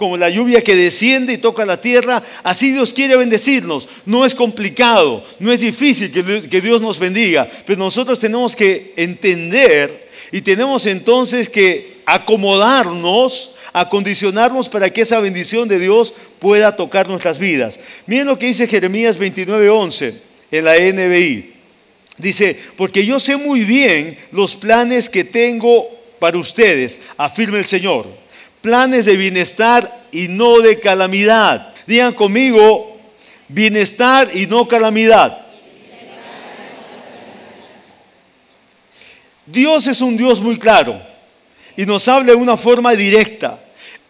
como la lluvia que desciende y toca la tierra, así Dios quiere bendecirnos. No es complicado, no es difícil que, Dios nos bendiga, pero nosotros tenemos que entender y tenemos entonces que acomodarnos, acondicionarnos para que esa bendición de Dios pueda tocar nuestras vidas. Miren lo que dice Jeremías 29:11 en la NBI. Dice, porque yo sé muy bien los planes que tengo para ustedes, afirma el Señor. Planes de bienestar y no de calamidad. Digan conmigo, bienestar y no calamidad. Dios es un Dios muy claro y nos habla de una forma directa.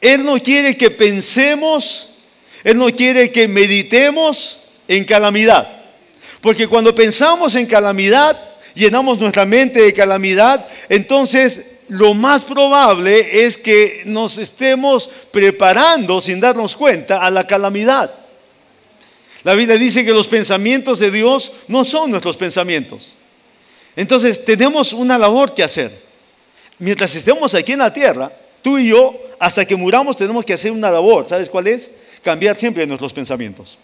Él no quiere que pensemos, Él no quiere que meditemos en calamidad. Porque cuando pensamos en calamidad, llenamos nuestra mente de calamidad, entonces lo más probable es que nos estemos preparando sin darnos cuenta a la calamidad. La Biblia dice que los pensamientos de Dios no son nuestros pensamientos. Entonces tenemos una labor que hacer. Mientras estemos aquí en la tierra, tú y yo, hasta que muramos, tenemos que hacer una labor. ¿Sabes cuál es? Cambiar siempre nuestros pensamientos.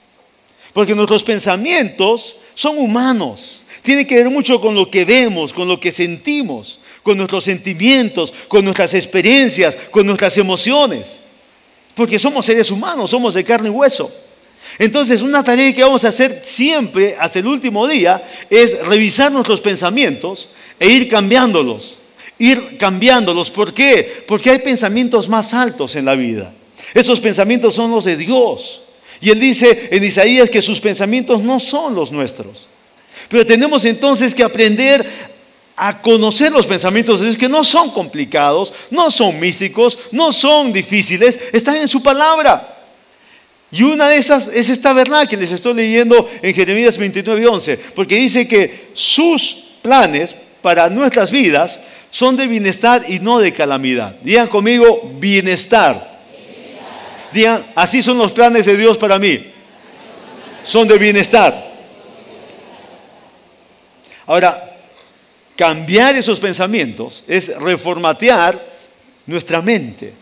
Porque nuestros pensamientos son humanos. Tiene que ver mucho con lo que vemos, con lo que sentimos, con nuestros sentimientos, con nuestras experiencias, con nuestras emociones. Porque somos seres humanos, somos de carne y hueso. Entonces, una tarea que vamos a hacer siempre hasta el último día es revisar nuestros pensamientos e ir cambiándolos. Ir cambiándolos. ¿Por qué? Porque hay pensamientos más altos en la vida. Esos pensamientos son los de Dios. Y él dice en Isaías que sus pensamientos no son los nuestros. Pero tenemos entonces que aprender a conocer los pensamientos de Dios que no son complicados, no son místicos, no son difíciles, están en su palabra. Y una de esas es esta verdad que les estoy leyendo en Jeremías 29 y 11, porque dice que sus planes para nuestras vidas son de bienestar y no de calamidad. Digan conmigo, bienestar Digan, así son los planes de Dios para mí. Son de bienestar. Ahora, cambiar esos pensamientos es reformatear nuestra mente.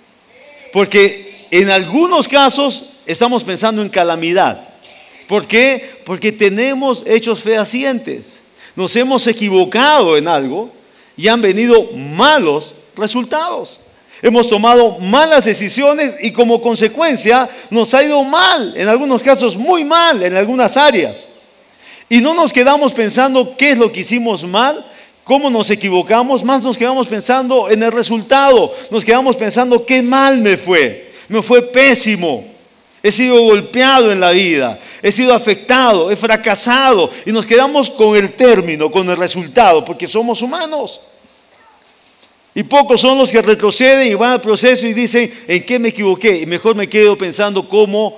Porque en algunos casos estamos pensando en calamidad. ¿Por qué? Porque tenemos hechos fehacientes. Nos hemos equivocado en algo y han venido malos resultados. Hemos tomado malas decisiones y como consecuencia nos ha ido mal, en algunos casos muy mal, en algunas áreas. Y no nos quedamos pensando qué es lo que hicimos mal, cómo nos equivocamos, más nos quedamos pensando en el resultado, nos quedamos pensando qué mal me fue, me fue pésimo. He sido golpeado en la vida, he sido afectado, he fracasado. Y nos quedamos con el término, con el resultado, porque somos humanos. Y pocos son los que retroceden y van al proceso y dicen, ¿en qué me equivoqué? Y mejor me quedo pensando cómo,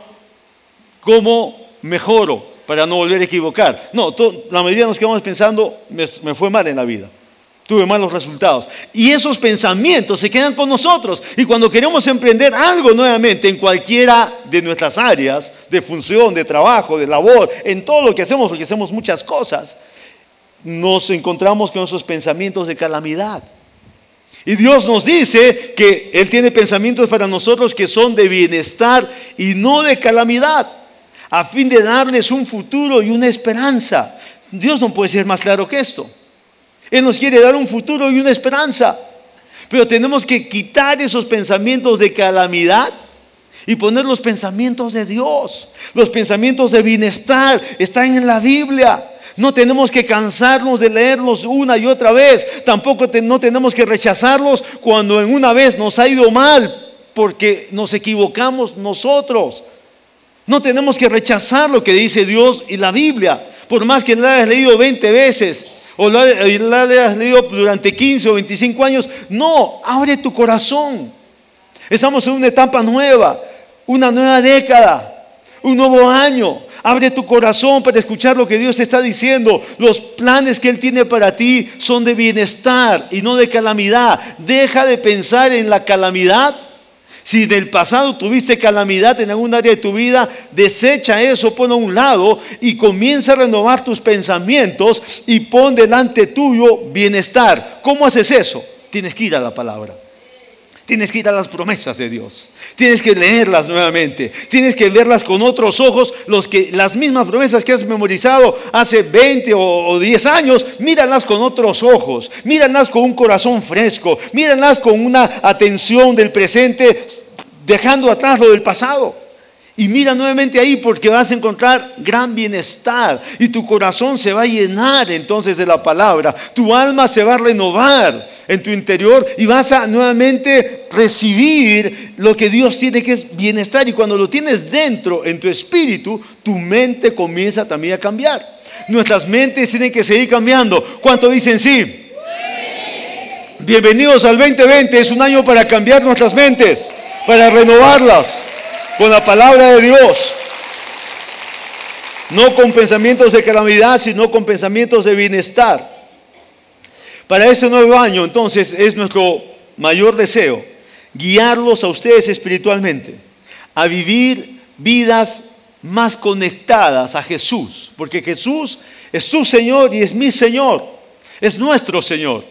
cómo mejoro para no volver a equivocar. No, la mayoría nos quedamos pensando, me, fue mal en la vida. Tuve malos resultados. Y esos pensamientos se quedan con nosotros. Y cuando queremos emprender algo nuevamente en cualquiera de nuestras áreas de función, de trabajo, de labor, en todo lo que hacemos, porque hacemos muchas cosas, nos encontramos con esos pensamientos de calamidad. Y Dios nos dice que Él tiene pensamientos para nosotros que son de bienestar y no de calamidad, a fin de darles un futuro y una esperanza. Dios no puede ser más claro que esto. Él nos quiere dar un futuro y una esperanza. Pero tenemos que quitar esos pensamientos de calamidad y poner los pensamientos de Dios. Los pensamientos de bienestar están en la Biblia. No tenemos que cansarnos de leerlos una y otra vez. Tampoco no tenemos que rechazarlos cuando en una vez nos ha ido mal porque nos equivocamos nosotros. No tenemos que rechazar lo que dice Dios y la Biblia, por más que la hayas leído 20 veces o la, la hayas leído durante 15 o 25 años. No, abre tu corazón. Estamos en una etapa nueva, una nueva década, un nuevo año. Abre tu corazón para escuchar lo que Dios está diciendo. Los planes que Él tiene para ti son de bienestar y no de calamidad. Deja de pensar en la calamidad. Si del pasado tuviste calamidad en algún área de tu vida, desecha eso, pon a un lado y comienza a renovar tus pensamientos y pon delante tuyo bienestar. ¿Cómo haces eso? Tienes que ir a la palabra. Tienes que ir a las promesas de Dios. Tienes que leerlas nuevamente. Tienes que verlas con otros ojos. Los que, las mismas promesas que has memorizado hace 20 o, 10 años, míralas con otros ojos. Míralas con un corazón fresco. Míralas con una atención del presente, dejando atrás lo del pasado. Y mira nuevamente ahí porque vas a encontrar gran bienestar y tu corazón se va a llenar entonces de la palabra. Tu alma se va a renovar en tu interior y vas a nuevamente recibir lo que Dios tiene que es bienestar. Y cuando lo tienes dentro en tu espíritu, tu mente comienza también a cambiar. Nuestras mentes tienen que seguir cambiando. ¿Cuánto dicen sí? Bienvenidos al 2020. Es un año para cambiar nuestras mentes, para renovarlas con la palabra de Dios. No con pensamientos de calamidad, sino con pensamientos de bienestar. Para este nuevo año, entonces, es nuestro mayor deseo guiarlos a ustedes espiritualmente, a vivir vidas más conectadas a Jesús, porque Jesús es su Señor y es mi Señor, es nuestro Señor.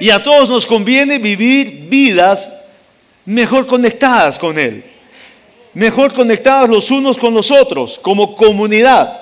Y a todos nos conviene vivir vidas mejor conectadas con Él mejor conectados los unos con los otros, como comunidad.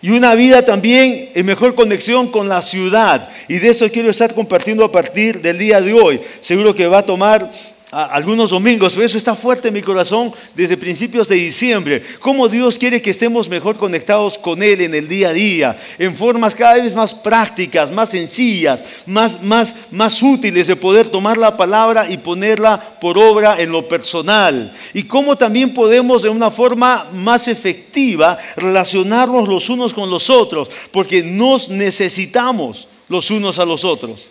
Y una vida también en mejor conexión con la ciudad. Y de eso quiero estar compartiendo a partir del día de hoy. Seguro que va a tomar algunos domingos, pero eso está fuerte en mi corazón desde principios de diciembre. Cómo Dios quiere que estemos mejor conectados con Él en el día a día, en formas cada vez más prácticas, más sencillas, más, más, más útiles de poder tomar la palabra y ponerla por obra en lo personal. Y cómo también podemos de una forma más efectiva relacionarnos los unos con los otros, porque nos necesitamos los unos a los otros.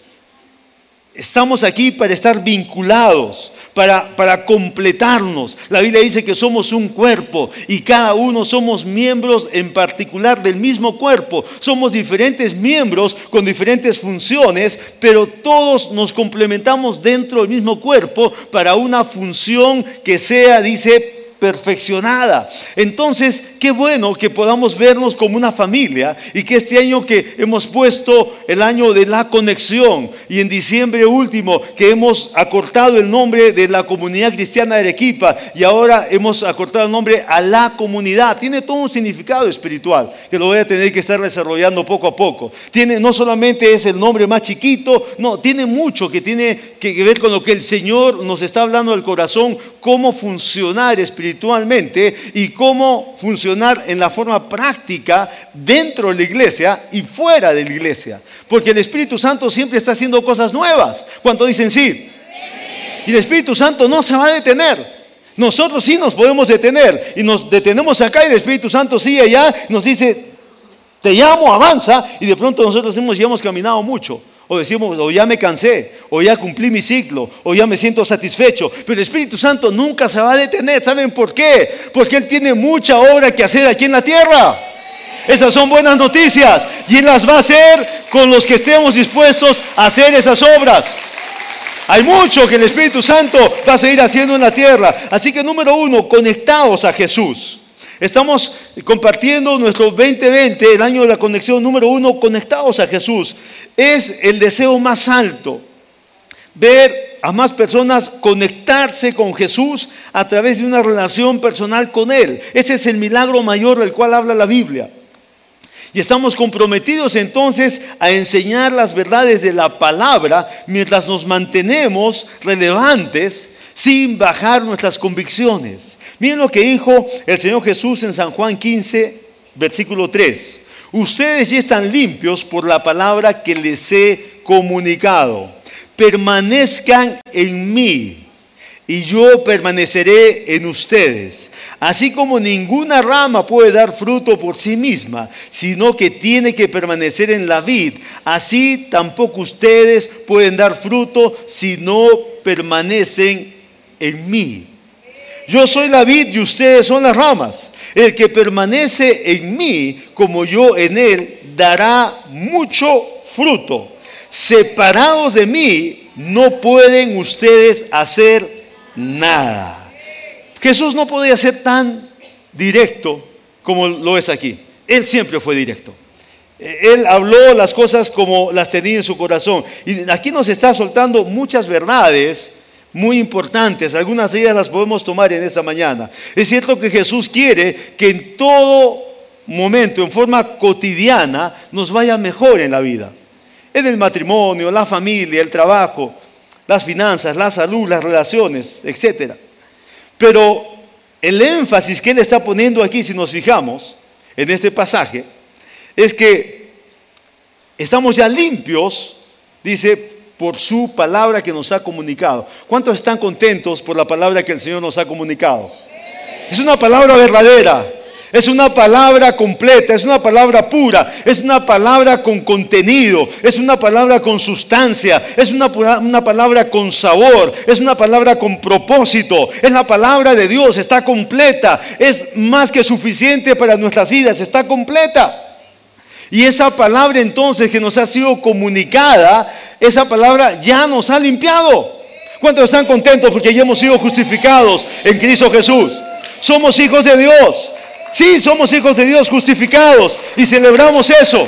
Estamos aquí para estar vinculados, para, para, completarnos. La Biblia dice que somos un cuerpo y cada uno somos miembros en particular del mismo cuerpo. Somos diferentes miembros con diferentes funciones, pero todos nos complementamos dentro del mismo cuerpo para una función que sea, dice, perfeccionada. Entonces, qué bueno que podamos vernos como una familia y que este año que hemos puesto el año de la conexión y en diciembre último que hemos acortado el nombre de la comunidad cristiana de Arequipa y ahora hemos acortado el nombre a la comunidad. Tiene todo un significado espiritual que lo voy a tener que estar desarrollando poco a poco. Tiene no solamente es el nombre más chiquito, no, tiene mucho que tiene que ver con lo que el Señor nos está hablando al corazón, cómo funcionar espiritualmente y cómo funcionar en la forma práctica dentro de la iglesia y fuera de la iglesia. Porque el Espíritu Santo siempre está haciendo cosas nuevas. Cuando dicen sí. Y el Espíritu Santo no se va a detener. Nosotros sí nos podemos detener y nos detenemos acá y el Espíritu Santo sigue allá, nos dice, te llamo, avanza, y de pronto nosotros hemos, ya hemos caminado mucho o decimos, o ya me cansé, o ya cumplí mi ciclo, o ya me siento satisfecho. Pero el Espíritu Santo nunca se va a detener. ¿Saben por qué? Porque Él tiene mucha obra que hacer aquí en la tierra. Esas son buenas noticias y Él las va a hacer con los que estemos dispuestos a hacer esas obras. Hay mucho que el Espíritu Santo va a seguir haciendo en la tierra. Así que número uno, conectados a Jesús. Estamos compartiendo nuestro 2020, el año de la conexión número uno, conectados a Jesús. Es el deseo más alto, ver a más personas conectarse con Jesús a través de una relación personal con Él. Ese es el milagro mayor del cual habla la Biblia. Y estamos comprometidos entonces a enseñar las verdades de la palabra mientras nos mantenemos relevantes sin bajar nuestras convicciones. Miren lo que dijo el Señor Jesús en San Juan 15, versículo 3. Ustedes ya están limpios por la palabra que les he comunicado. Permanezcan en mí y yo permaneceré en ustedes. Así como ninguna rama puede dar fruto por sí misma, sino que tiene que permanecer en la vid, así tampoco ustedes pueden dar fruto si no permanecen en mí. Yo soy la vid y ustedes son las ramas. El que permanece en mí como yo en él dará mucho fruto. Separados de mí no pueden ustedes hacer nada. Jesús no podía ser tan directo como lo es aquí. Él siempre fue directo. Él habló las cosas como las tenía en su corazón. Y aquí nos está soltando muchas verdades muy importantes. Algunas de ellas las podemos tomar en esta mañana. Es cierto que Jesús quiere que en todo momento, en forma cotidiana, nos vaya mejor en la vida. En el matrimonio, la familia, el trabajo, las finanzas, la salud, las relaciones, etc. Pero el énfasis que él está poniendo aquí, si nos fijamos en este pasaje, es que estamos ya limpios, dice, por su palabra que nos ha comunicado. ¿Cuántos están contentos por la palabra que el Señor nos ha comunicado? Es una palabra verdadera. Es una palabra completa, es una palabra pura, es una palabra con contenido, es una palabra con sustancia, es una, una, palabra con sabor, es una palabra con propósito, es la palabra de Dios, está completa, es más que suficiente para nuestras vidas, está completa. Y esa palabra entonces que nos ha sido comunicada, esa palabra ya nos ha limpiado. ¿Cuántos están contentos porque ya hemos sido justificados en Cristo Jesús? Somos hijos de Dios. Sí, somos hijos de Dios justificados y celebramos eso.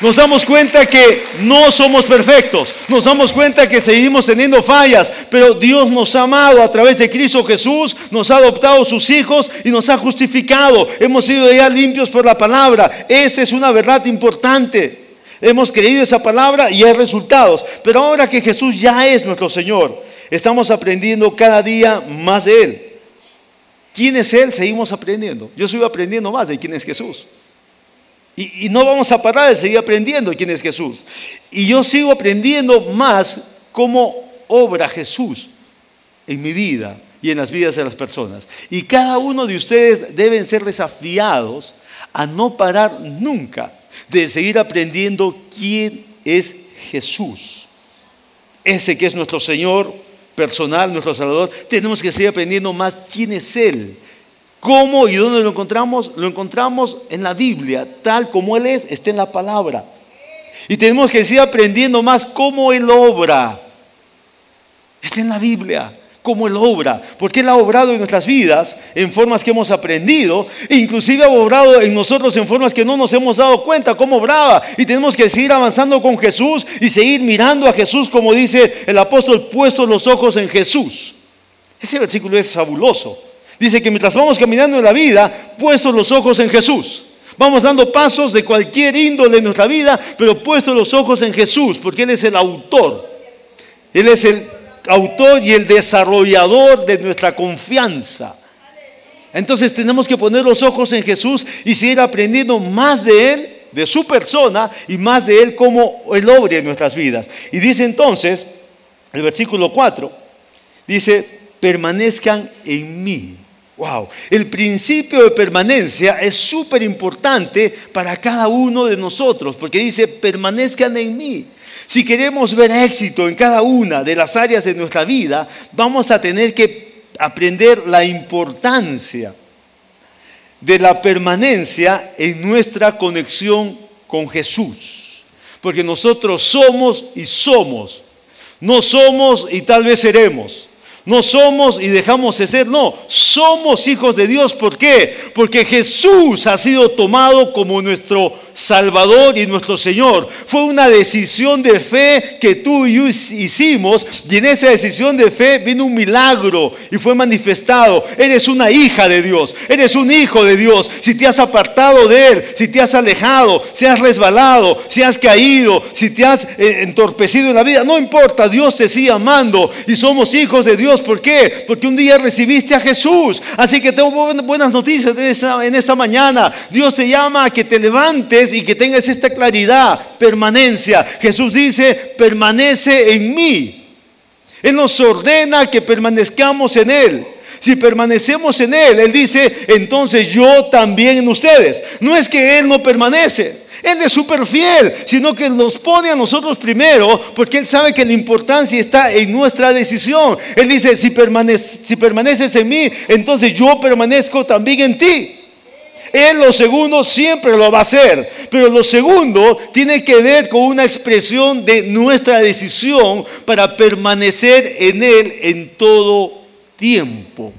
Nos damos cuenta que no somos perfectos, nos damos cuenta que seguimos teniendo fallas, pero Dios nos ha amado a través de Cristo Jesús, nos ha adoptado sus hijos y nos ha justificado. Hemos sido ya limpios por la palabra. Esa es una verdad importante. Hemos creído esa palabra y hay resultados. Pero ahora que Jesús ya es nuestro Señor, estamos aprendiendo cada día más de Él. ¿Quién es Él? Seguimos aprendiendo. Yo sigo aprendiendo más de quién es Jesús. Y, no vamos a parar de seguir aprendiendo quién es Jesús. Y yo sigo aprendiendo más cómo obra Jesús en mi vida y en las vidas de las personas. Y cada uno de ustedes deben ser desafiados a no parar nunca de seguir aprendiendo quién es Jesús. Ese que es nuestro Señor, personal, nuestro Salvador, tenemos que seguir aprendiendo más quién es Él. ¿Cómo y dónde lo encontramos? Lo encontramos en la Biblia, tal como Él es, está en la palabra. Y tenemos que seguir aprendiendo más cómo Él obra. Está en la Biblia cómo Él obra, porque Él ha obrado en nuestras vidas en formas que hemos aprendido, e inclusive ha obrado en nosotros en formas que no nos hemos dado cuenta cómo obraba, y tenemos que seguir avanzando con Jesús y seguir mirando a Jesús, como dice el apóstol, puestos los ojos en Jesús. Ese versículo es fabuloso. Dice que mientras vamos caminando en la vida, puestos los ojos en Jesús. Vamos dando pasos de cualquier índole en nuestra vida, pero puestos los ojos en Jesús, porque Él es el autor. Él es el autor y el desarrollador de nuestra confianza. Entonces tenemos que poner los ojos en Jesús y seguir aprendiendo más de Él, de su persona y más de Él como Él obra en nuestras vidas. Y dice entonces, el versículo 4, dice, permanezcan en mí. Wow, el principio de permanencia es súper importante para cada uno de nosotros, porque dice, permanezcan en mí. Si queremos ver éxito en cada una de las áreas de nuestra vida, vamos a tener que aprender la importancia de la permanencia en nuestra conexión con Jesús. Porque nosotros somos y somos. No somos y tal vez seremos. No somos y dejamos de ser, no, somos hijos de Dios. ¿Por qué? Porque Jesús ha sido tomado como nuestro Salvador y nuestro Señor. Fue una decisión de fe que tú y yo hicimos y en esa decisión de fe vino un milagro y fue manifestado. Eres una hija de Dios, eres un hijo de Dios. Si te has apartado de Él, si te has alejado, si has resbalado, si has caído, si te has eh, entorpecido en la vida, no importa, Dios te sigue amando y somos hijos de Dios ¿Por qué? Porque un día recibiste a Jesús. Así que tengo buenas noticias en esta, mañana. Dios te llama a que te levantes y que tengas esta claridad, permanencia. Jesús dice, permanece en mí. Él nos ordena que permanezcamos en Él. Si permanecemos en Él, Él dice, entonces yo también en ustedes. No es que Él no permanece. Él es súper fiel, sino que nos pone a nosotros primero porque Él sabe que la importancia está en nuestra decisión. Él dice, si, permaneces en mí, entonces yo permanezco también en ti. Él lo segundo siempre lo va a hacer, pero lo segundo tiene que ver con una expresión de nuestra decisión para permanecer en Él en todo tiempo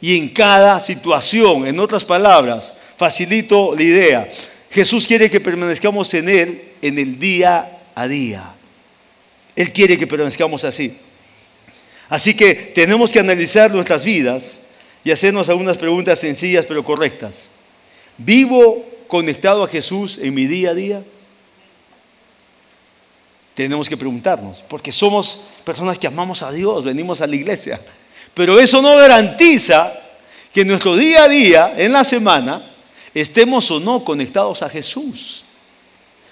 y en cada situación. En otras palabras, facilito la idea. Jesús quiere que permanezcamos en Él en el día a día. Él quiere que permanezcamos así. Así que tenemos que analizar nuestras vidas y hacernos algunas preguntas sencillas pero correctas. ¿Vivo conectado a Jesús en mi día a día? Tenemos que preguntarnos, porque somos personas que amamos a Dios, venimos a la iglesia. Pero eso no garantiza que nuestro día a día, en la semana, estemos o no conectados a Jesús.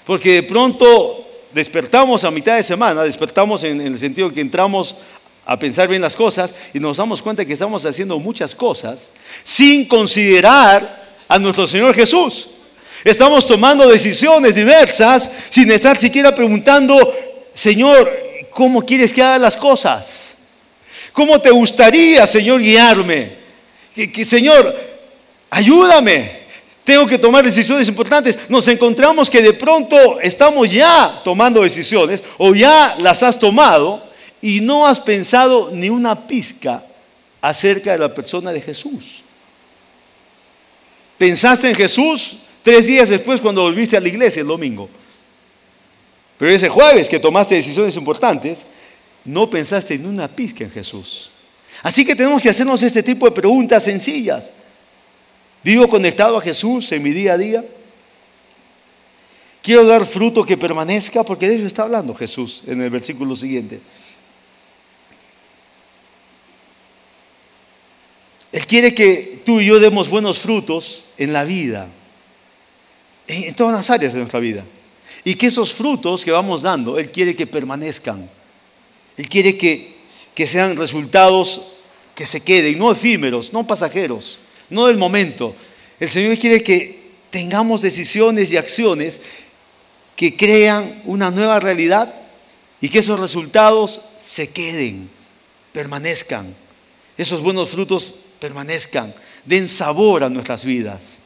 Porque de pronto despertamos a mitad de semana, despertamos en, el sentido que entramos a pensar bien las cosas y nos damos cuenta que estamos haciendo muchas cosas sin considerar a nuestro Señor Jesús. Estamos tomando decisiones diversas sin estar siquiera preguntando, Señor, ¿cómo quieres que haga las cosas? ¿Cómo te gustaría, Señor, guiarme? Que, Señor, ayúdame. Tengo que tomar decisiones importantes. Nos encontramos que de pronto estamos ya tomando decisiones o ya las has tomado y no has pensado ni una pizca acerca de la persona de Jesús. Pensaste en Jesús tres días después cuando volviste a la iglesia el domingo. Pero ese jueves que tomaste decisiones importantes, no pensaste en una pizca en Jesús. Así que tenemos que hacernos este tipo de preguntas sencillas. ¿Vivo conectado a Jesús en mi día a día? Quiero dar fruto que permanezca, porque de eso está hablando Jesús en el versículo siguiente. Él quiere que tú y yo demos buenos frutos en la vida, en todas las áreas de nuestra vida. Y que esos frutos que vamos dando, Él quiere que permanezcan. Él quiere que, que sean resultados que se queden, no efímeros, no pasajeros, no del momento. El Señor quiere que tengamos decisiones y acciones que crean una nueva realidad y que esos resultados se queden, permanezcan. Esos buenos frutos permanezcan, den sabor a nuestras vidas,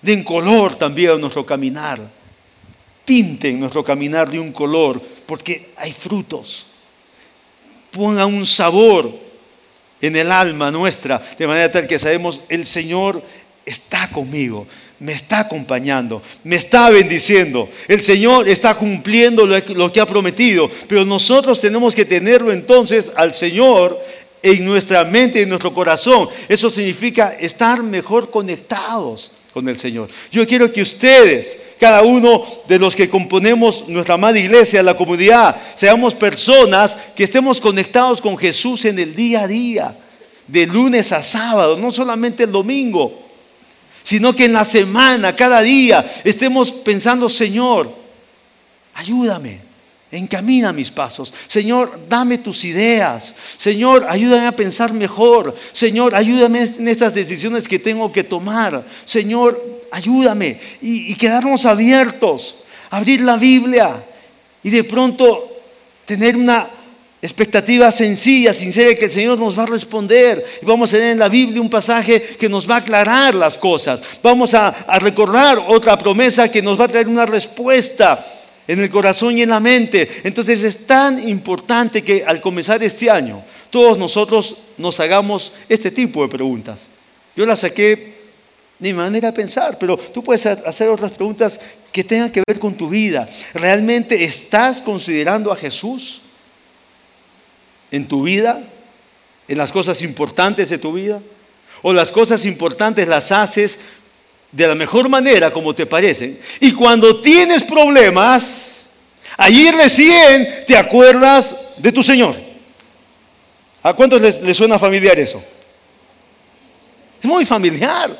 den color también a nuestro caminar, pinten nuestro caminar de un color, porque hay frutos. Pongan un sabor en el alma nuestra, de manera tal que sabemos, el Señor está conmigo, me está acompañando, me está bendiciendo. El Señor está cumpliendo lo que ha prometido, pero nosotros tenemos que tenerlo entonces al Señor en nuestra mente, en nuestro corazón. Eso significa estar mejor conectados con el Señor. Yo quiero que ustedes, cada uno de los que componemos nuestra amada iglesia, la comunidad, seamos personas que estemos conectados con Jesús en el día a día, de lunes a sábado, no solamente el domingo, sino que en la semana, cada día, estemos pensando, Señor, ayúdame. Encamina mis pasos. Señor, dame tus ideas. Señor, ayúdame a pensar mejor. Señor, ayúdame en estas decisiones que tengo que tomar. Señor, ayúdame. Y, quedarnos abiertos. Abrir la Biblia. Y de pronto tener una expectativa sencilla, sincera, que el Señor nos va a responder. Y vamos a tener en la Biblia un pasaje que nos va a aclarar las cosas. Vamos a, a recordar otra promesa que nos va a traer una respuesta en el corazón y en la mente. Entonces es tan importante que al comenzar este año todos nosotros nos hagamos este tipo de preguntas. Yo las saqué de manera de pensar, pero tú puedes hacer otras preguntas que tengan que ver con tu vida. ¿Realmente estás considerando a Jesús en tu vida? ¿En las cosas importantes de tu vida? ¿O las cosas importantes las haces de la mejor manera como te parece. Y cuando tienes problemas, allí recién te acuerdas de tu Señor. ¿A cuántos les, suena familiar eso? Es muy familiar.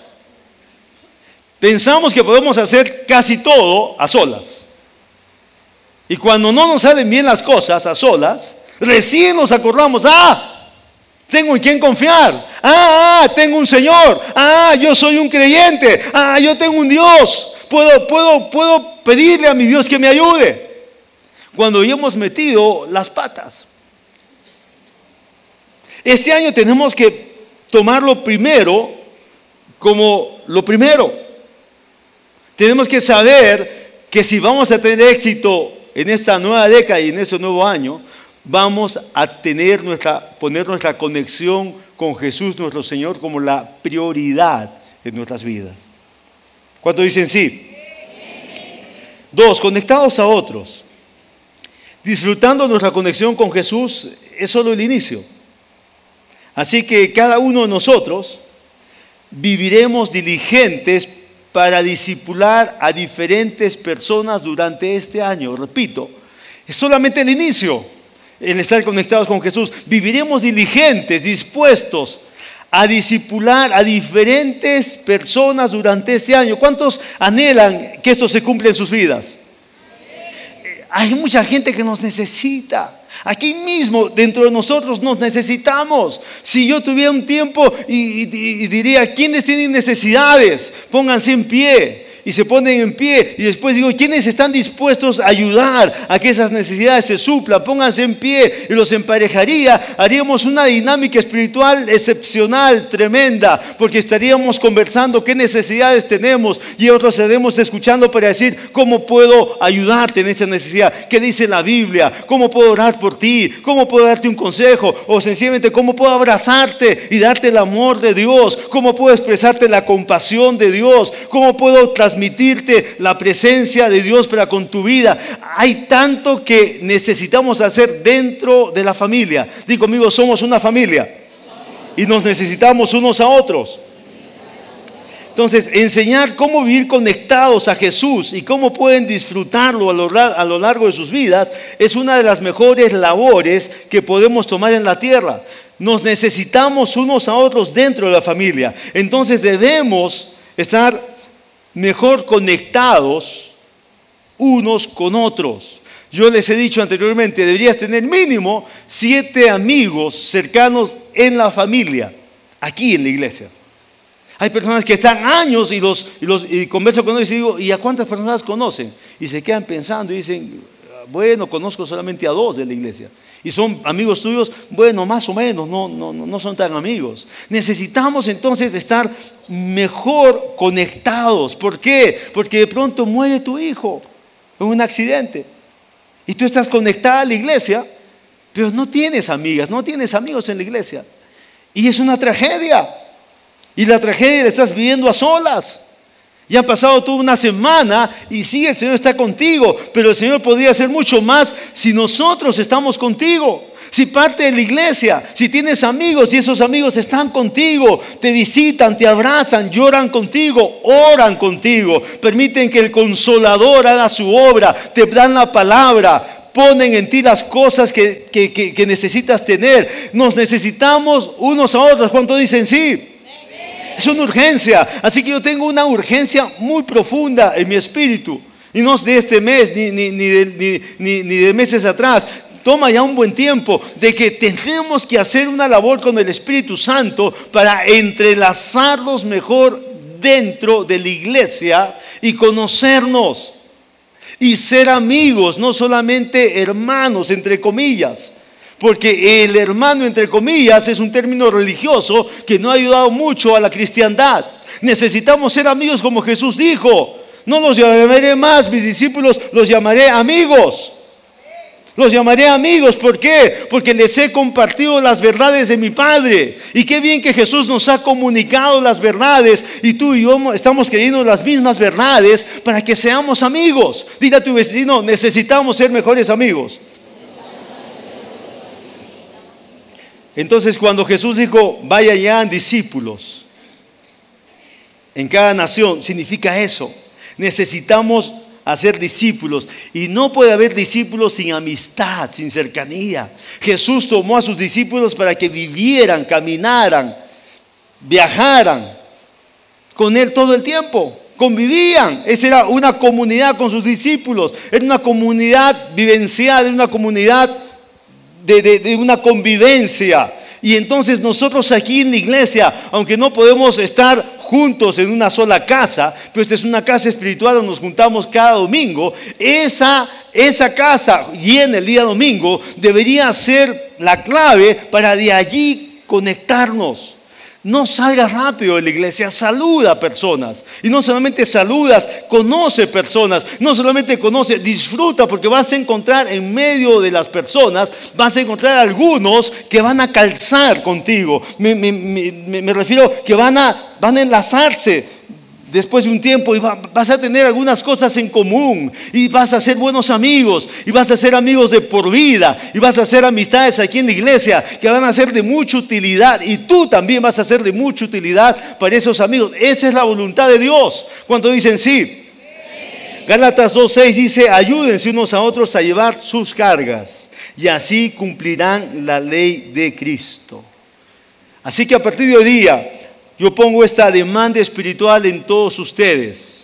Pensamos que podemos hacer casi todo a solas. Y cuando no nos salen bien las cosas a solas, recién nos acordamos, ah, tengo en quién confiar. Ah, ah, tengo un Señor. Ah, yo soy un creyente. Ah, yo tengo un Dios. Puedo, puedo, puedo pedirle a mi Dios que me ayude. Cuando ya hemos metido las patas. Este año tenemos que tomarlo primero como lo primero. Tenemos que saber que si vamos a tener éxito en esta nueva década y en este nuevo año, vamos a tener nuestra, poner nuestra conexión con Jesús nuestro Señor como la prioridad en nuestras vidas. ¿Cuántos dicen sí? Dos, conectados a otros. Disfrutando nuestra conexión con Jesús es solo el inicio. Así que cada uno de nosotros viviremos diligentes para disipular a diferentes personas durante este año. Repito, es solamente el inicio, el estar conectados con Jesús. Viviremos diligentes, dispuestos a disipular a diferentes personas durante este año. ¿Cuántos anhelan que esto se cumpla en sus vidas? Hay mucha gente que nos necesita. Aquí mismo, dentro de nosotros, nos necesitamos. Si yo tuviera un tiempo y, diría, ¿quiénes tienen necesidades? Pónganse en pie y se ponen en pie. Y después digo, ¿quiénes están dispuestos a ayudar a que esas necesidades se suplan? Pónganse en pie y los emparejaría. Haríamos una dinámica espiritual excepcional, tremenda, porque estaríamos conversando qué necesidades tenemos y otros estaremos escuchando para decir, ¿cómo puedo ayudarte en esa necesidad? ¿Qué dice la Biblia? ¿Cómo puedo orar por ti? ¿Cómo puedo darte un consejo? O sencillamente, ¿cómo puedo abrazarte y darte el amor de Dios? ¿Cómo puedo expresarte la compasión de Dios? ¿Cómo puedo transmitir transmitirte la presencia de Dios para con tu vida. Hay tanto que necesitamos hacer dentro de la familia. Digo conmigo, somos una familia y nos necesitamos unos a otros. Entonces, enseñar cómo vivir conectados a Jesús y cómo pueden disfrutarlo a lo, largo de sus vidas es una de las mejores labores que podemos tomar en la tierra. Nos necesitamos unos a otros dentro de la familia. Entonces debemos estar mejor conectados unos con otros. Yo les he dicho anteriormente, deberías tener mínimo siete amigos cercanos en la familia, aquí en la iglesia. Hay personas que están años y, los, y, los, y converso con ellos y digo, ¿y a cuántas personas conocen? Y se quedan pensando y dicen, bueno, conozco solamente a dos de la iglesia. Y son amigos tuyos, bueno, más o menos, no, no, no son tan amigos. Necesitamos entonces estar mejor conectados. ¿Por qué? Porque de pronto muere tu hijo en un accidente. Y tú estás conectada a la iglesia, pero no tienes amigas, no tienes amigos en la iglesia. Y es una tragedia. Y la tragedia la estás viviendo a solas. Ya ha pasado toda una semana y sí, el Señor está contigo, pero el Señor podría hacer mucho más si nosotros estamos contigo. Si parte de la iglesia, si tienes amigos y esos amigos están contigo, te visitan, te abrazan, lloran contigo, oran contigo, permiten que el consolador haga su obra, te dan la palabra, ponen en ti las cosas que, que necesitas tener. Nos necesitamos unos a otros. ¿Cuánto dicen sí? Es una urgencia. Así que yo tengo una urgencia muy profunda en mi espíritu. Y no es de este mes ni, ni, ni, ni de meses atrás toma ya un buen tiempo de que tenemos que hacer una labor con el Espíritu Santo para entrelazarnos mejor dentro de la iglesia y conocernos y ser amigos, no solamente hermanos, entre comillas. Porque el hermano, entre comillas, es un término religioso que no ha ayudado mucho a la cristiandad. Necesitamos ser amigos como Jesús dijo. No los llamaré más, mis discípulos los llamaré amigos. Los llamaré amigos, ¿por qué? Porque les he compartido las verdades de mi Padre. Y qué bien que Jesús nos ha comunicado las verdades y tú y yo estamos queriendo las mismas verdades para que seamos amigos. Dile a tu vecino, necesitamos ser mejores amigos. Entonces cuando Jesús dijo, vaya ya discípulos en cada nación, significa eso. Necesitamos hacer discípulos y no puede haber discípulos sin amistad, sin cercanía. Jesús tomó a sus discípulos para que vivieran, caminaran, viajaran con Él todo el tiempo convivían. Esa era una comunidad con sus discípulos. Era una comunidad vivencial, era una comunidad de, una convivencia. Y entonces nosotros aquí en la iglesia, aunque no podemos estar juntos en una sola casa, pues es una casa espiritual donde nos juntamos cada domingo, esa, esa casa llena el día domingo debería ser la clave para de allí conectarnos. No salgas rápido de la iglesia, saluda a personas. Y no solamente saludas, conoce personas. No solamente conoce, disfruta porque vas a encontrar en medio de las personas, vas a encontrar algunos que van a calzar contigo. Me, refiero que van a, van a enlazarse después de un tiempo vas a tener algunas cosas en común y vas a ser buenos amigos y vas a ser amigos de por vida y vas a hacer amistades aquí en la iglesia que van a ser de mucha utilidad y tú también vas a ser de mucha utilidad para esos amigos. Esa es la voluntad de Dios. Cuando dicen sí. Gálatas 2.6 dice, ayúdense unos a otros a llevar sus cargas y así cumplirán la ley de Cristo. Así que a partir de hoy día, yo pongo esta demanda espiritual en todos ustedes.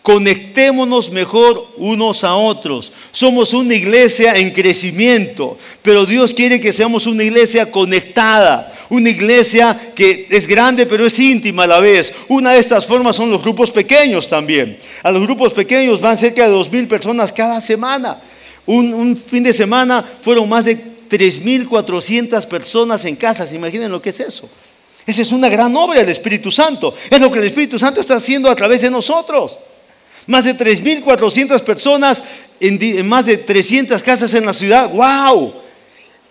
Conectémonos mejor unos a otros. Somos una iglesia en crecimiento, pero Dios quiere que seamos una iglesia conectada, una iglesia que es grande pero es íntima a la vez. Una de estas formas son los grupos pequeños también. A los grupos pequeños van cerca de dos mil personas cada semana. Un, un fin de semana fueron más de 3.400 personas en casas. Imaginen lo que es eso. Esa es una gran obra del Espíritu Santo. Es lo que el Espíritu Santo está haciendo a través de nosotros. Más de 3.400 personas en, más de 300 casas en la ciudad. ¡Wow!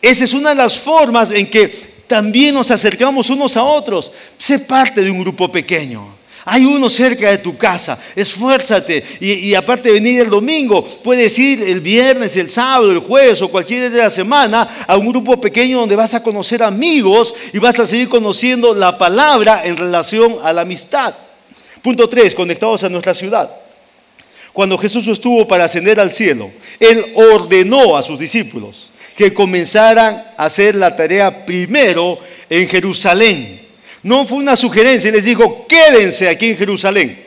Esa es una de las formas en que también nos acercamos unos a otros. Sé parte de un grupo pequeño. Hay uno cerca de tu casa, esfuérzate. Y, aparte de venir el domingo, puedes ir el viernes, el sábado, el jueves o cualquier día de la semana a un grupo pequeño donde vas a conocer amigos y vas a seguir conociendo la palabra en relación a la amistad. Punto 3, conectados a nuestra ciudad. Cuando Jesús estuvo para ascender al cielo, Él ordenó a sus discípulos que comenzaran a hacer la tarea primero en Jerusalén no fue una sugerencia, les dijo, quédense aquí en Jerusalén.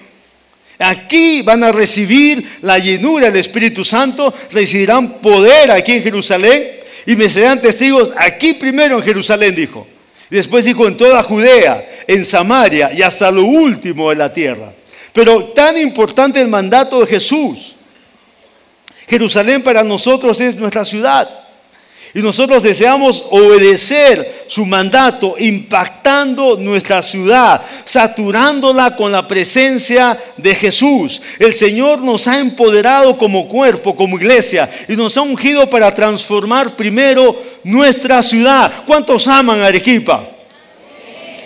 Aquí van a recibir la llenura del Espíritu Santo, recibirán poder aquí en Jerusalén y me serán testigos aquí primero en Jerusalén, dijo. Después dijo en toda Judea, en Samaria y hasta lo último de la tierra. Pero tan importante el mandato de Jesús. Jerusalén para nosotros es nuestra ciudad. Y nosotros deseamos obedecer su mandato, impactando nuestra ciudad, saturándola con la presencia de Jesús. El Señor nos ha empoderado como cuerpo, como iglesia, y nos ha ungido para transformar primero nuestra ciudad. ¿Cuántos aman Arequipa?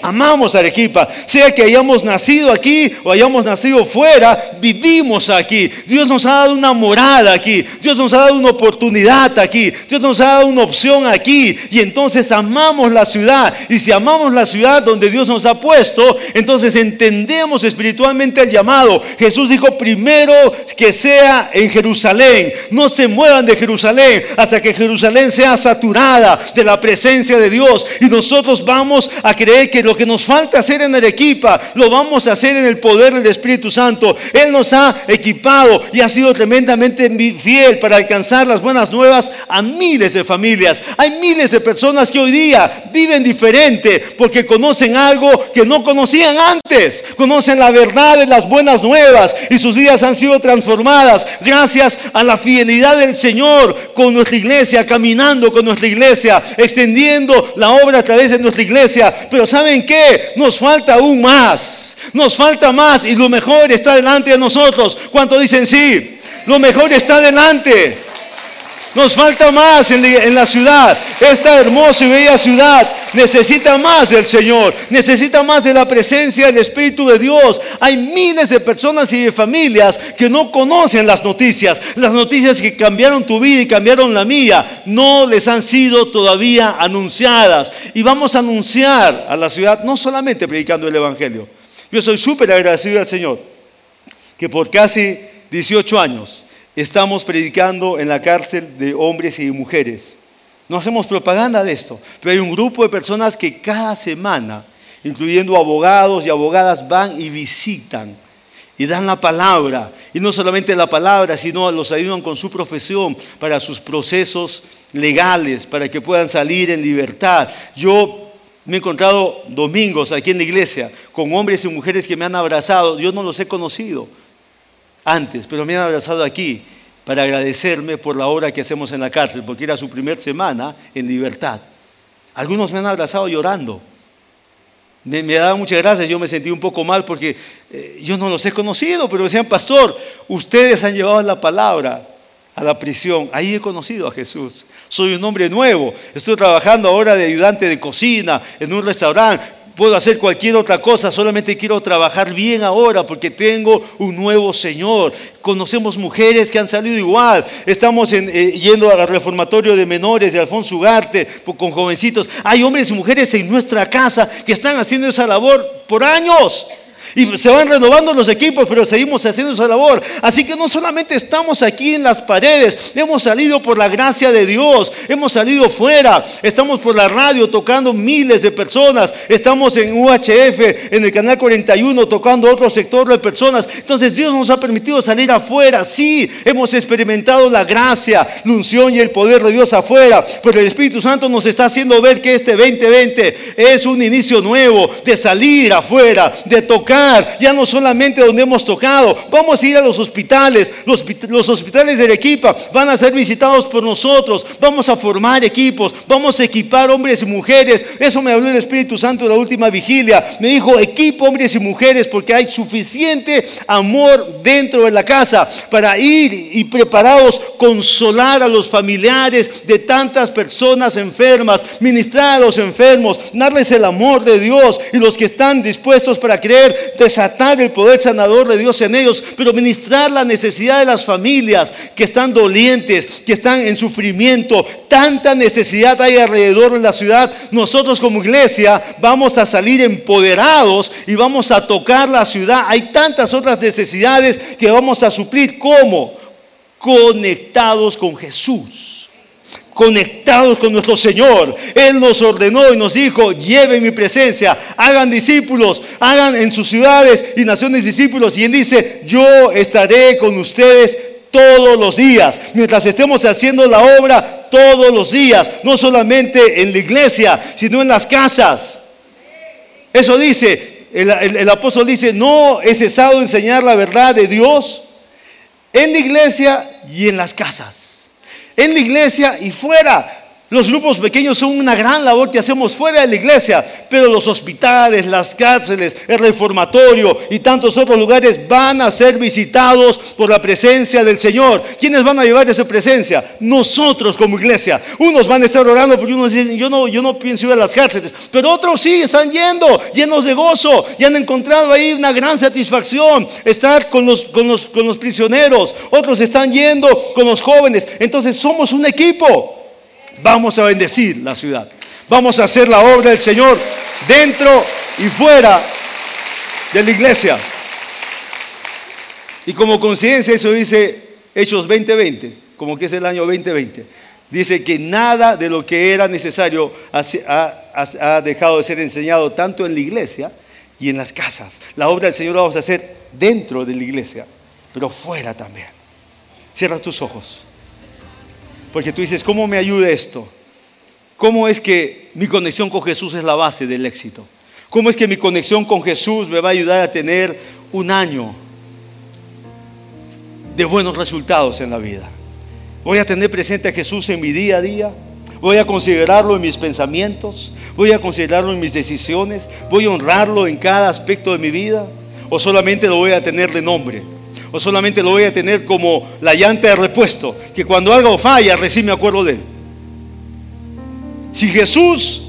Amamos Arequipa, sea que hayamos nacido aquí o hayamos nacido fuera, vivimos aquí. Dios nos ha dado una morada aquí, Dios nos ha dado una oportunidad aquí, Dios nos ha dado una opción aquí. Y entonces amamos la ciudad. Y si amamos la ciudad donde Dios nos ha puesto, entonces entendemos espiritualmente el llamado. Jesús dijo primero que sea en Jerusalén. No se muevan de Jerusalén hasta que Jerusalén sea saturada de la presencia de Dios. Y nosotros vamos a creer que lo que nos falta hacer en Arequipa, lo vamos a hacer en el poder del Espíritu Santo. Él nos ha equipado y ha sido tremendamente fiel para alcanzar las buenas nuevas a miles de familias. Hay miles de personas que hoy día viven diferente porque conocen algo que no conocían antes. Conocen la verdad de las buenas nuevas y sus vidas han sido transformadas gracias a la fidelidad del Señor con nuestra iglesia, caminando con nuestra iglesia, extendiendo la obra a través de nuestra iglesia. Pero ¿saben qué? Nos falta aún más. Nos falta más y lo mejor está delante de nosotros. ¿Cuánto dicen sí? Lo mejor está delante. Nos falta más en la ciudad. Esta hermosa y bella ciudad necesita más del Señor. Necesita más de la presencia del Espíritu de Dios. Hay miles de personas y de familias que no conocen las noticias. Las noticias que cambiaron tu vida y cambiaron la mía. No les han sido todavía anunciadas. Y vamos a anunciar a la ciudad no solamente predicando el Evangelio. Yo soy súper agradecido al Señor que por casi 18 años estamos predicando en la cárcel de hombres y mujeres. No hacemos propaganda de esto, pero hay un grupo de personas que cada semana, incluyendo abogados y abogadas, van y visitan y dan la palabra. Y no solamente la palabra, sino los ayudan con su profesión para sus procesos legales, para que puedan salir en libertad. Yo me he encontrado domingos aquí en la iglesia con hombres y mujeres que me han abrazado. Yo no los he conocido antes, pero me han abrazado aquí para agradecerme por la obra que hacemos en la cárcel, porque era su primer semana en libertad. Algunos me han abrazado llorando. Me, daban muchas gracias, yo me sentí un poco mal porque eh, yo no los he conocido, pero decían, pastor, ustedes han llevado la palabra a la prisión. Ahí he conocido a Jesús. Soy un hombre nuevo. Estoy trabajando ahora de ayudante de cocina en un restaurante puedo hacer cualquier otra cosa, solamente quiero trabajar bien ahora porque tengo un nuevo Señor. Conocemos mujeres que han salido igual. Estamos eh, yendo al reformatorio de menores de Alfonso Ugarte con jovencitos. Hay hombres y mujeres en nuestra casa que están haciendo esa labor por años. Y se van renovando los equipos, pero seguimos haciendo esa labor. Así que no solamente estamos aquí en las paredes, hemos salido por la gracia de Dios, hemos salido fuera, estamos por la radio tocando miles de personas, estamos en UHF, en el canal 41, tocando otro sector de personas. Entonces Dios nos ha permitido salir afuera. Sí, hemos experimentado la gracia, la unción y el poder de Dios afuera, pero el Espíritu Santo nos está haciendo ver que este 2020 es un inicio nuevo de salir afuera, de tocar ya no solamente donde hemos tocado, vamos a ir a los hospitales, los, los hospitales de Arequipa van a ser visitados por nosotros, vamos a formar equipos, vamos a equipar hombres y mujeres. Eso me habló el Espíritu Santo en la última vigilia. Me dijo, equipo hombres y mujeres porque hay suficiente amor dentro de la casa para ir y preparados consolar a los familiares de tantas personas enfermas, ministrar a los enfermos, darles el amor de Dios y los que están dispuestos para creer, desatar el poder sanador de Dios en ellos, pero ministrar la necesidad de las familias que están dolientes, que están en sufrimiento. Tanta necesidad hay alrededor en la ciudad. Nosotros como iglesia vamos a salir empoderados y vamos a tocar la ciudad. Hay tantas otras necesidades que vamos a suplir. ¿Cómo? Conectados con Jesús conectados con nuestro Señor. Él nos ordenó y nos dijo, lleven mi presencia, hagan discípulos, hagan en sus ciudades y naciones discípulos. Y Él dice, yo estaré con ustedes todos los días, mientras estemos haciendo la obra todos los días, no solamente en la iglesia, sino en las casas. Eso dice, el, el apóstol dice, no he cesado de enseñar la verdad de Dios en la iglesia y en las casas en la iglesia y fuera. Los grupos pequeños son una gran labor que hacemos fuera de la iglesia, pero los hospitales, las cárceles, el reformatorio y tantos otros lugares van a ser visitados por la presencia del Señor. ¿Quiénes van a llevar esa presencia? Nosotros como iglesia. Unos van a estar orando porque unos dicen, yo no, yo no pienso ir a las cárceles, pero otros sí, están yendo, llenos de gozo y han encontrado ahí una gran satisfacción estar con los, con los, con los prisioneros. Otros están yendo con los jóvenes. Entonces somos un equipo. Vamos a bendecir la ciudad. Vamos a hacer la obra del Señor dentro y fuera de la iglesia. Y como conciencia, eso dice Hechos 2020, como que es el año 2020. Dice que nada de lo que era necesario ha, dejado de ser enseñado tanto en la iglesia y en las casas. La obra del Señor la vamos a hacer dentro de la iglesia, pero fuera también. Cierra tus ojos. Porque tú dices, ¿cómo me ayuda esto? ¿Cómo es que mi conexión con Jesús es la base del éxito? ¿Cómo es que mi conexión con Jesús me va a ayudar a tener un año de buenos resultados en la vida? Voy a tener presente a Jesús en mi día a día. Voy a considerarlo en mis pensamientos. Voy a considerarlo en mis decisiones. Voy a honrarlo en cada aspecto de mi vida. O solamente lo voy a tener de nombre o solamente lo voy a tener como la llanta de repuesto, que cuando algo falla recién me acuerdo de él. Si Jesús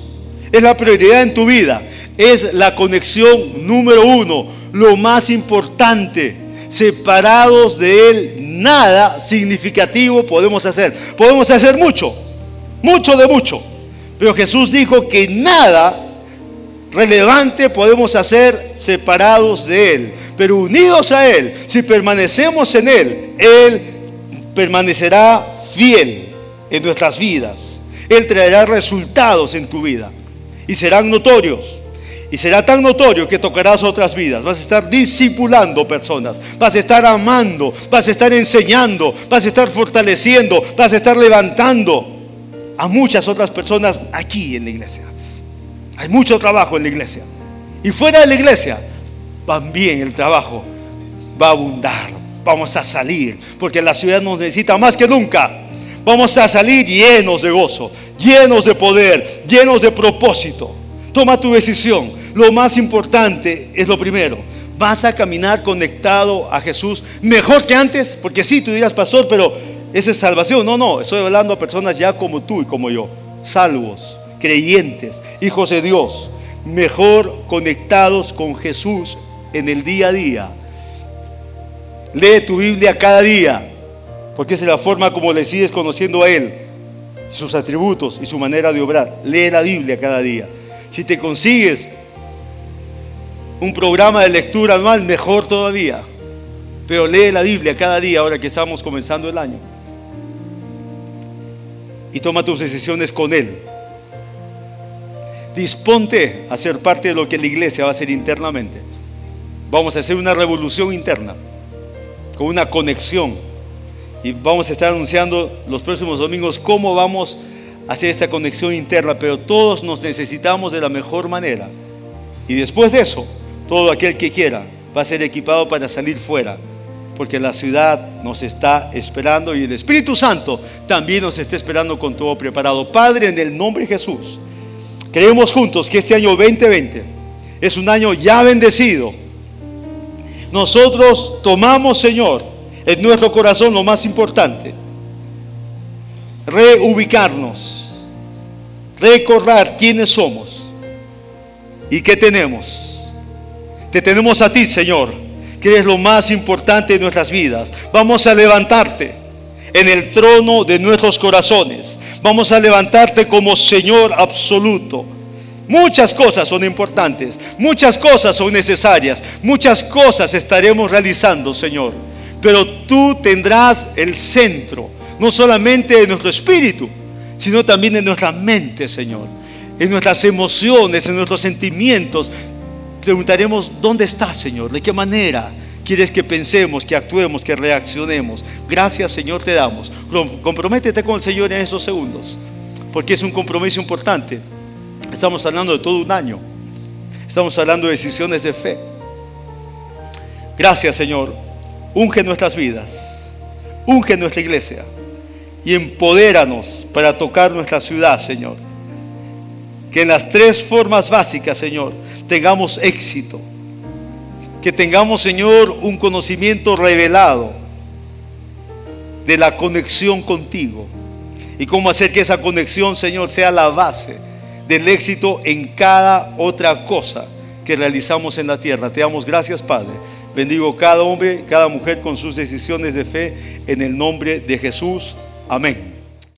es la prioridad en tu vida, es la conexión número uno, lo más importante. Separados de Él, nada significativo podemos hacer. Podemos hacer mucho, mucho de mucho. Pero Jesús dijo que nada relevante podemos hacer separados de Él pero unidos a Él, si permanecemos en Él, Él permanecerá fiel en nuestras vidas. Él traerá resultados en tu vida y serán notorios. Y será tan notorio que tocarás otras vidas. Vas a estar discipulando personas. Vas a estar amando. Vas a estar enseñando. Vas a estar fortaleciendo. Vas a estar levantando a muchas otras personas aquí en la iglesia. Hay mucho trabajo en la iglesia. Y fuera de la iglesia bien el trabajo va a abundar. Vamos a salir, porque la ciudad nos necesita más que nunca. Vamos a salir llenos de gozo, llenos de poder, llenos de propósito. Toma tu decisión. Lo más importante es lo primero. Vas a caminar conectado a Jesús mejor que antes, porque sí, tú dirás, pastor, pero esa es salvación. No, no, estoy hablando a personas ya como tú y como yo, salvos, creyentes, hijos de Dios mejor conectados con Jesús en el día a día. Lee tu Biblia cada día, porque es la forma como le sigues conociendo a Él, sus atributos y su manera de obrar. Lee la Biblia cada día. Si te consigues un programa de lectura anual, mejor todavía. Pero lee la Biblia cada día ahora que estamos comenzando el año. Y toma tus decisiones con Él. Disponte a ser parte de lo que la iglesia va a hacer internamente. Vamos a hacer una revolución interna, con una conexión. Y vamos a estar anunciando los próximos domingos cómo vamos a hacer esta conexión interna, pero todos nos necesitamos de la mejor manera. Y después de eso, todo aquel que quiera va a ser equipado para salir fuera, porque la ciudad nos está esperando y el Espíritu Santo también nos está esperando con todo preparado. Padre, en el nombre de Jesús. Creemos juntos que este año 2020 es un año ya bendecido. Nosotros tomamos, Señor, en nuestro corazón lo más importante, reubicarnos, recordar quiénes somos y qué tenemos. Te tenemos a ti, Señor, que es lo más importante de nuestras vidas. Vamos a levantarte en el trono de nuestros corazones. Vamos a levantarte como Señor absoluto. Muchas cosas son importantes, muchas cosas son necesarias, muchas cosas estaremos realizando, Señor. Pero tú tendrás el centro, no solamente de nuestro espíritu, sino también en nuestra mente, Señor. En nuestras emociones, en nuestros sentimientos. Preguntaremos, ¿dónde estás, Señor? ¿De qué manera? quieres que pensemos, que actuemos, que reaccionemos. Gracias Señor te damos. Comprométete con el Señor en esos segundos, porque es un compromiso importante. Estamos hablando de todo un año. Estamos hablando de decisiones de fe. Gracias Señor. Unge nuestras vidas. Unge nuestra iglesia. Y empodéranos para tocar nuestra ciudad, Señor. Que en las tres formas básicas, Señor, tengamos éxito que tengamos, Señor, un conocimiento revelado de la conexión contigo y cómo hacer que esa conexión, Señor, sea la base del éxito en cada otra cosa que realizamos en la tierra. Te damos gracias, Padre. Bendigo cada hombre, cada mujer con sus decisiones de fe en el nombre de Jesús. Amén.